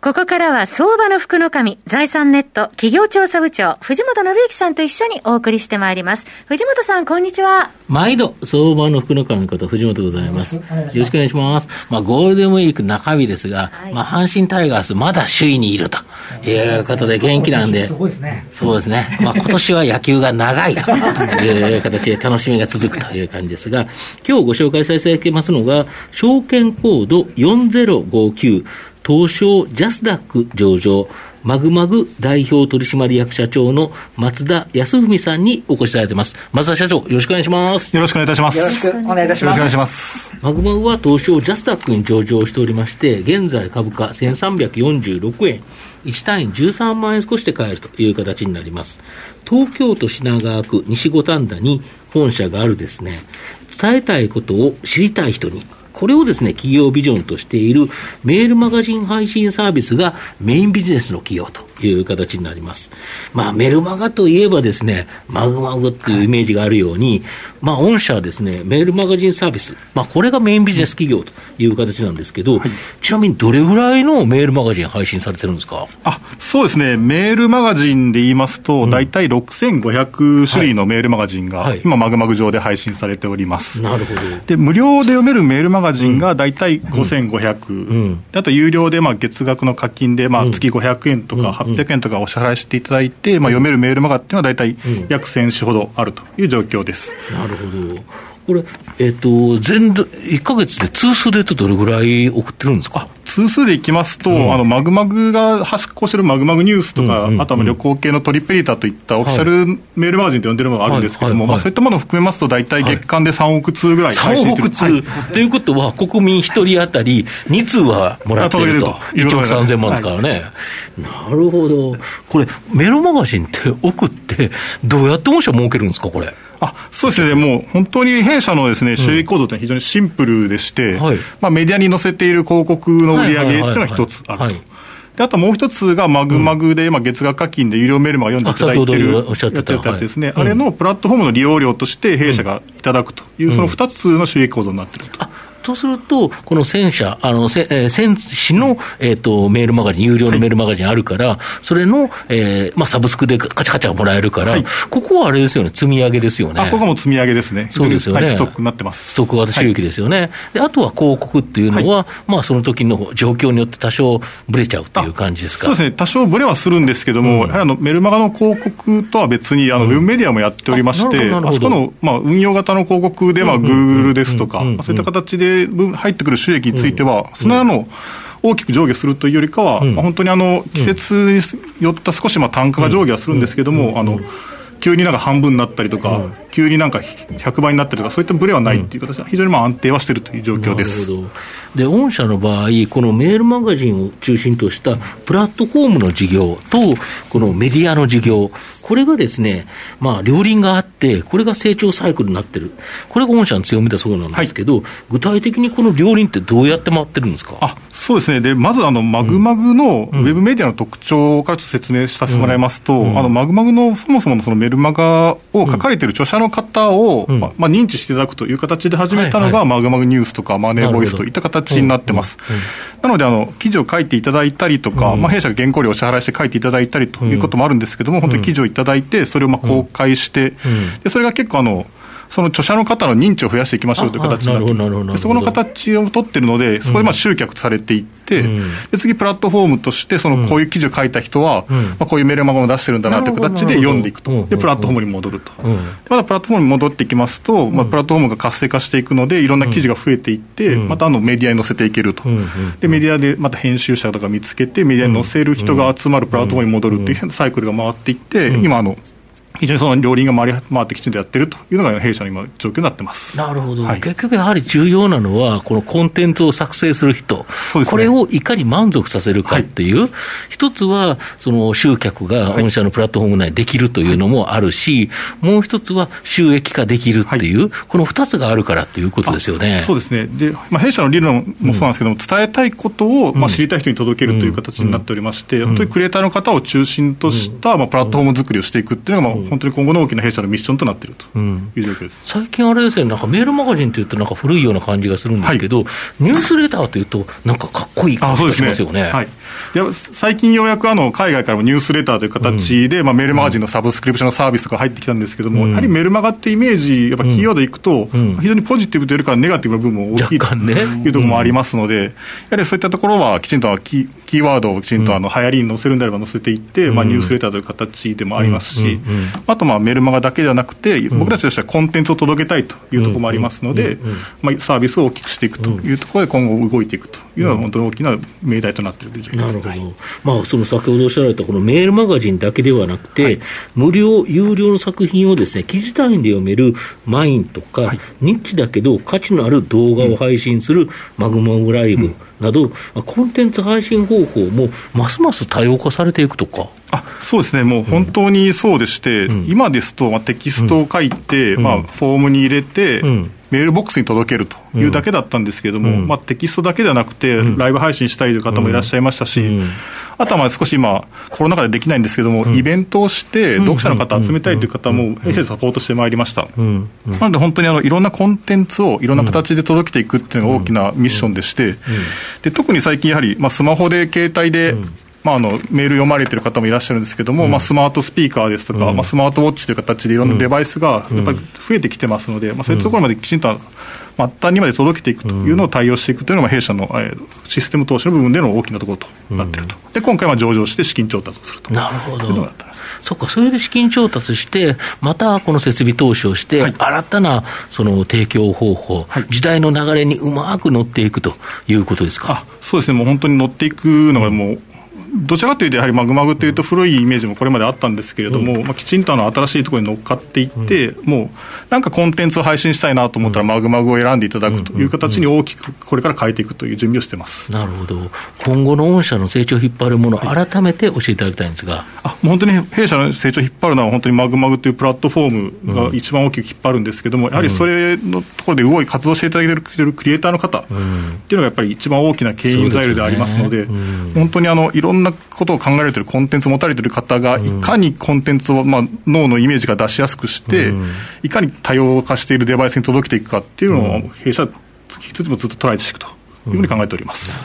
ここからは相場の福の神、財産ネット企業調査部長、藤本信之さんと一緒にお送りしてまいります。藤本さん、こんにちは。毎度、相場の福の神こと藤本でございます。よろしくお願いします。まあ、ゴールデンウィーク中日ですが、はい、まあ、阪神タイガースまだ首位にいるということで元気なんで、そうですね。まあ、今年は野球が長いという形で楽しみが続くという感じですが、今日ご紹介させていただきますのが、証券コード4059、東証ジャスダック上場、マグマグ代表取締役社長の松田康文さんにお越しいただいてます。松田社長、よろしくお願いします。よろしくお願いいたします。よろしくお願いいたします。よろしくお願いします。マグマグは東証ジャスダックに上場しておりまして、現在株価1346円。1単位13万円少しで買えるという形になります。東京都品川区西五反田に本社があるですね、伝えたいことを知りたい人にこれをですね、企業ビジョンとしているメールマガジン配信サービスがメインビジネスの企業と。いう形になります。まあ、メルマガといえばですね、マグマグっていうイメージがあるように、まあ、御社はですね、メールマガジンサービス、まあ、これがメインビジネス企業という形なんですけど、はい、ちなみにどれぐらいのメールマガジン配信されてるんですか？あそうですね、メールマガジンで言いますと、大体6500種類のメールマガジンが、今、マグマグ上で配信されております。なるほど。で無料で読めるメールマガジンが大体5500、うん。うん、あと有料でまあ月額の課金でまあ月500円とか800円とかお支払いしていただいて、まあ、読めるメールマガっていうのは大体約1000種ほどあるという状況です。なるほど。これ、えっ、ー、と、全、1か月で通数でとどれぐらい送ってるんですか？通数でいきますと、うん、あの、マグマグが発行してるマグマグニュースとか、うんうんうん、あとは旅行系のトリプリーターといったオフィシャルメールマガジンと呼んでるのがあるんですけども、はい。はいはい、まあ、そういったものを含めますと、大体月間で3億通ぐらい配信3億通、はい、とい。うことは、国民1人当たり2通はもらってると、1億3000万ですからね、はい、なるほど、これ、メールマガジンって送って、どうやって御社儲けるんですか、これ。あそうですね、もう本当に弊社のです、ね、収益構造というのは非常にシンプルでして、うんはい、まあ、メディアに載せている広告の売り上げというのが一つあると。であともう一つがマグマグで、今、月額課金で有料メールマガ読んでいただいてるやつですね、あれのプラットフォームの利用料として弊社がいただくという、その2つの収益構造になっていると。とすると、この1000社、あの、せえー、戦士の、えっ、ー、と、メールマガジン、有料のメールマガジンあるから、はい、それの、えー、まあ、サブスクでカチャカチャもらえるから、はい、ここはあれですよね、積み上げですよね。あ、ここも積み上げですね。そうですよね。ストックになってます。ストック型収益ですよね。はい、で、あとは広告っていうのは、まあ、その時の状況によって多少ぶれちゃうっていう感じですか？そうですね、多少ぶれはするんですけども、うん、やはりあの、メルマガの広告とは別に、あの、ウェブメディアもやっておりまして、あそこの、まあ、運用型の広告で、まあ、グーグルですとか、そういった形で入ってくる収益については、そのの大きく上下するというよりかは、まあ、本当にあの季節によった少しまあ単価が上下はするんですけども、あの急になんか半分になったりとか、急になんか100倍になったりとか、そういったブレはないっていう形で、非常にまあ安定はしているという状況です。で、御社の場合、このメールマガジンを中心としたプラットフォームの事業と、このメディアの事業、これがですね、まあ、両輪があって、これが成長サイクルになってる。これが御社の強みだそうなんですけど、はい、具体的にこの両輪ってどうやって回ってるんですか？あそうですね。で、まずあの、マグマグのウェブメディアの特徴からちょっと説明させてもらいますと、うん。うん、あの、マグマグのそもそものそのメルマガを書かれている著者の方を、うん、まあ、認知していただくという形で始めたのが、はいはい、マグマグニュースとかマネーボイスといった形になってます。なので、あの、記事を書いていただいたりとか、まあ、弊社が原稿料を支払いして書いていただいたりということもあるんですけども、本当に記事をいただいて、それをまあ公開して、でそれが結構あの、その著者の方の認知を増やしていきましょうという形になってそこの形を取ってるので、そこでまあ集客されていって、うん、で次、プラットフォームとして、そのこういう記事を書いた人は、うん、まあ、こういうメールマガを出してるんだなという形で読んでいくと、でプラットフォームに戻ると、うん、まだプラットフォームに戻っていきますと、まあ、プラットフォームが活性化していくので、いろんな記事が増えていって、またあのメディアに載せていけると、でメディアでまた編集者とか見つけて、メディアに載せる人が集まるプラットフォームに戻るっていうサイクルが回っていって、今あの、非常にその両輪が回り回ってきちんとやってるというのが弊社の今、状況になってます。なるほど、はい、結局やはり重要なのは、このコンテンツを作成する人、ね、これをいかに満足させるかっていう、はい、一つはその集客が御社のプラットフォーム内できるというのもあるし、はい、もう一つは収益化できるっていう、この二つがあるからということですよね。そうですね、でまあ、弊社の理論もそうなんですけども、うん、伝えたいことを、まあ、知りたい人に届けるという形になっておりまして、うん、本当にクリエイターの方を中心とした、まあ、プラットフォーム作りをしていくっていうのが、まあ、本当に今後の大きな弊社のミッションとなっているという状況です、最近あれですね、なんかメールマガジンというと、なんか古いような感じがするんですけど、はい、ニュースレターというと、なんかかっこいい感じがしますよね。ね。はい、最近ようやくあの海外からもニュースレターという形で、うん、まあ、メールマガジンのサブスクリプションのサービスとか入ってきたんですけども、うん、やはりメールマガってイメージ、やっぱキーワードいくと、非常にポジティブというよりかはネガティブな部分も大きいというところもありますので、やはりそういったところはきちんとキーワードをきちんとあの流行りに載せるんであれば載せていって、まあ、ニュースレターという形でもありますし、あとまあメールマガだけではなくて、僕たちとしてはコンテンツを届けたいというところもありますので、まあ、サービスを大きくしていくというところで、今後動いていくというのは、本当に大きな命題となっている状況です。なるほど、まあ、その先ほどおっしゃられたこのメールマガジンだけではなくて、はい、無料、有料の作品をですね記事単位で読めるマインとか、はい、ニッチだけど価値のある動画を配信するマグマグライブ、など、コンテンツ配信方法もますます多様化されていくとか。あそうですね、もう本当にそうでして、うん、今ですと、まあ、テキストを書いて、うん、まあ、フォームに入れて、うんメールボックスに届けるというだけだったんですけれども、うん、まあ、テキストだけではなくて、ライブ配信したいという方もいらっしゃいましたし、うん、あとはまあ少し今、コロナ禍でできないんですけれども、うん、イベントをして、読者の方集めたいという方も、弊社でサポートしてまいりました。なので、本当にあのいろんなコンテンツをいろんな形で届けていくっていうのが大きなミッションでして、で特に最近、やはり、まあ、スマホで、携帯で、まあ、あのメール読まれてる方もいらっしゃるんですけども、うん、まあ、スマートスピーカーですとか、うん、まあ、スマートウォッチという形でいろんなデバイスがやっぱり増えてきてますので、まあ、そういうところまできちんと末端にまで届けていくというのを対応していくというのが弊社の、えー、システム投資の部分での大きなところとなっていると、で今回は上場して資金調達をすると。なるほど。そっか、それで資金調達して、またこの設備投資をして、はい、新たなその提供方法、はい、時代の流れにうまく乗っていくということですか？そうですね、もう本当に乗っていくのがもう、どちらかというと、やはりマグマグというと古いイメージもこれまであったんですけれども、うん、まあ、きちんとあの新しいところに乗っかっていって、うん、もうなんかコンテンツを配信したいなと思ったら、マグマグを選んでいただくという形に大きくこれから変えていくという準備をしてます。なるほど、今後の御社の成長を引っ張るもの、改めて教えていただきたいんですが、あもう本当に弊社の成長を引っ張るのは、本当にマグマグというプラットフォームが一番大きく引っ張るんですけれども、やはりそれのところで動い、活動していただいているクリエイターの方っていうのがやっぱり一番大きな牽引材料でありますので、本当にあのいろんなことを考えられているコンテンツを持たれている方が、いかにコンテンツを、まあ、脳のイメージが出しやすくして、いかに多様化しているデバイスに届けていくかっていうのを、弊社、一つもずっと捉えていくというふうに考えております。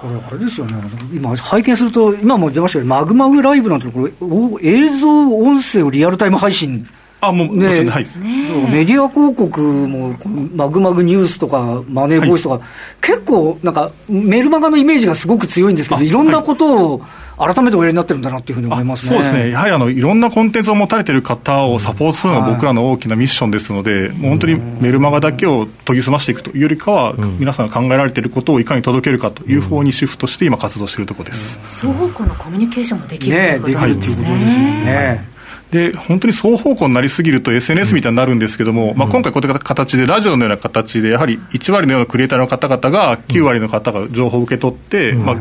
これ、あれですよね、今、拝見すると、今も出ましたけど、マグマグライブなんて、これ、映像、音声をリアルタイム配信あもう、ね、はい、メディア広告も、マグマグニュースとか、マネーボイスとか、はい、結構、なんか、メルマガのイメージがすごく強いんですけど、いろんなことを改めておやりになってるんだなっていうふうに思います、ね、そうですね、やはりあのいろんなコンテンツを持たれている方をサポートするのが僕らの大きなミッションですので、もう本当にメルマガだけを研ぎ澄ましていくというよりかは、皆さんが考えられていることをいかに届けるかという方にシフトして、今、活動しているところです、双方向のコミュニケーションもできるということですね。ねで本当に双方向になりすぎると SNS みたいになるんですけども、うん、まあ、今回、こういった形で、ラジオのような形で、やはり1割のようなクリエイターの方々が、9割の方が情報を受け取って、うん、まあ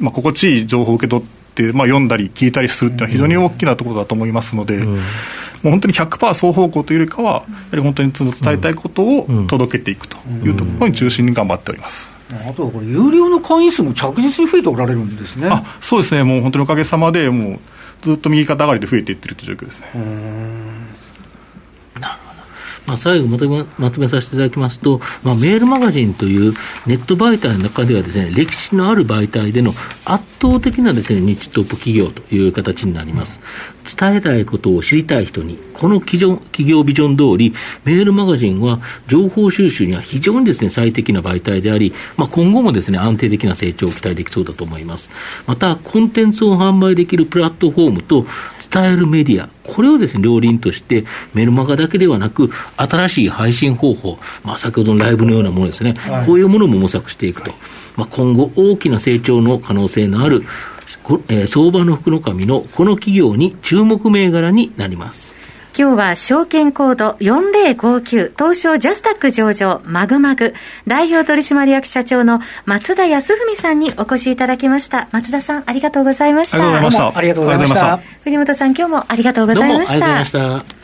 まあ、心地いい情報を受け取って、まあ、読んだり聞いたりするっていうのは非常に大きなところだと思いますので、うん、もう本当に100%双方向というよりかは、やはり本当に伝えたいことを届けていくというところに中心に頑張っております。あとはこれ、有料の会員数も着実に増えておられるんですね。あそうですね、もう本当におかげさまで、もうずっと右肩上がりで増えていってるという状況ですね。まあ、最後まとめまとめさせていただきますと、まあ、メールマガジンというネット媒体の中ではですね、歴史のある媒体での圧倒的なですね、日トップ企業という形になります。伝えたいことを知りたい人に、この企業企業ビジョン通り、メールマガジンは情報収集には非常にですね、最適な媒体であり、まあ、今後もですね、安定的な成長を期待できそうだと思います。また、コンテンツを販売できるプラットフォームと伝えるメディア、これをですね、両輪として、メルマガだけではなく、新しい配信方法、まあ、先ほどのライブのようなものですね、はい、こういうものも模索していくと、まあ、今後、大きな成長の可能性のある、えー、相場の福の神のこの企業に注目銘柄になります。今日は証券コード4059東証ジャスタック上場マグマグ代表取締役社長の松田康文さんにお越しいただきました。松田さんありがとうございました。ありがとうございました。藤本さん今日もありがとうございました。どうもありがとうございました